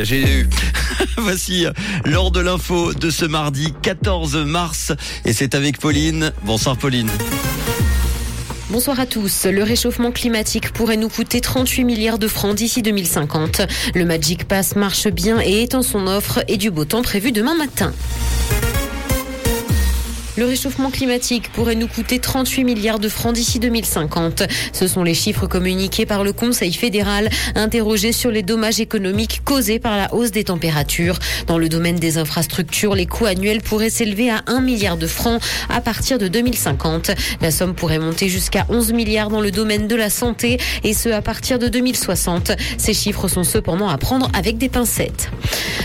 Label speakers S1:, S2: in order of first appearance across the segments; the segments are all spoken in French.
S1: J'ai eu. Voici l'heure de l'info de ce mardi 14 mars et c'est avec Pauline. Bonsoir Pauline.
S2: Bonsoir à tous. Le réchauffement climatique pourrait nous coûter 38 milliards de francs d'ici 2050. Le Magic Pass marche bien et étend son offre et du beau temps prévu demain matin. Le réchauffement climatique pourrait nous coûter 38 milliards de francs d'ici 2050. Ce sont les chiffres communiqués par le Conseil fédéral interrogé sur les dommages économiques causés par la hausse des températures. Dans le domaine des infrastructures, les coûts annuels pourraient s'élever à 1 milliard de francs à partir de 2050. La somme pourrait monter jusqu'à 11 milliards dans le domaine de la santé et ce à partir de 2060. Ces chiffres sont cependant à prendre avec des pincettes.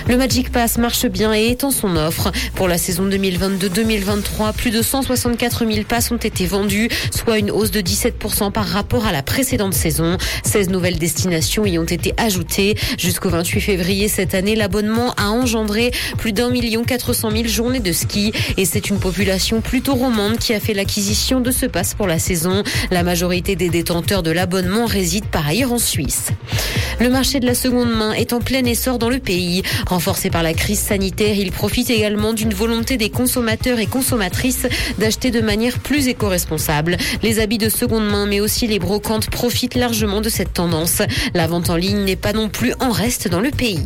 S2: Le Magic Pass marche bien et étend son offre. Pour la saison 2022-2023, plus de 164 000 passes ont été vendus, soit une hausse de 17% par rapport à la précédente saison. 16 nouvelles destinations y ont été ajoutées. Jusqu'au 28 février cette année, l'abonnement a engendré plus d'un million 400 000 journées de ski et c'est une population plutôt romande qui a fait l'acquisition de ce pass pour la saison. La majorité des détenteurs de l'abonnement résident par ailleurs en Suisse. Le marché de la seconde main est en plein essor dans le pays. Renforcé par la crise sanitaire, il profite également d'une volonté des consommateurs et consommatrices d'acheter de manière plus éco-responsable. Les habits de seconde main, mais aussi les brocantes profitent largement de cette tendance. La vente en ligne n'est pas non plus en reste dans le pays.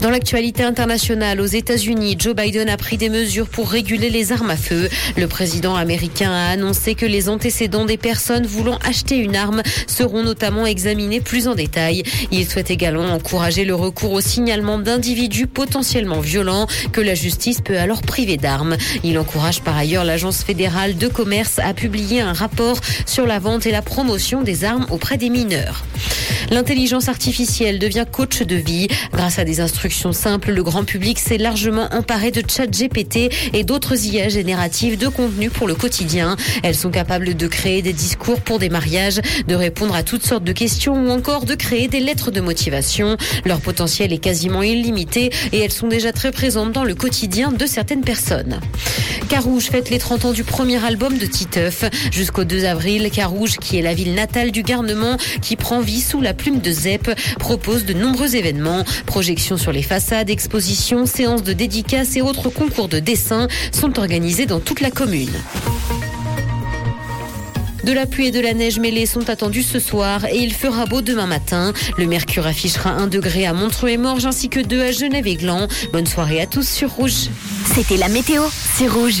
S2: Dans l'actualité internationale, aux États-Unis, Joe Biden a pris des mesures pour réguler les armes à feu. Le président américain a annoncé que les antécédents des personnes voulant acheter une arme seront notamment examinés plus en détail. Il souhaite également encourager le recours au signalement d'individus potentiellement violents que la justice peut alors priver d'armes. Il encourage par ailleurs l'Agence fédérale de commerce à publier un rapport sur la vente et la promotion des armes auprès des mineurs. L'intelligence artificielle devient coach de vie. Grâce à des instructions simples, le grand public s'est largement emparé de chat GPT et d'autres IA génératives de contenu pour le quotidien. Elles sont capables de créer des discours pour des mariages, de répondre à toutes sortes de questions ou encore de créer des lettres de motivation. Leur potentiel est quasiment illimité et elles sont déjà très présentes dans le quotidien de certaines personnes. Carouge fête les 30 ans du premier album de Titeuf. Jusqu'au 2 avril, Carouge, qui est la ville natale du garnement, qui prend vie sous la plume de ZEP, propose de nombreux événements. Projections sur les façades, expositions, séances de dédicaces et autres concours de dessin sont organisés dans toute la commune. De la pluie et de la neige mêlée sont attendus ce soir et il fera beau demain matin. Le mercure affichera 1 degré à Montreux et Morges ainsi que 2 à Genève et Gland. Bonne soirée à tous sur Rouge.
S3: C'était la météo, c'est Rouge.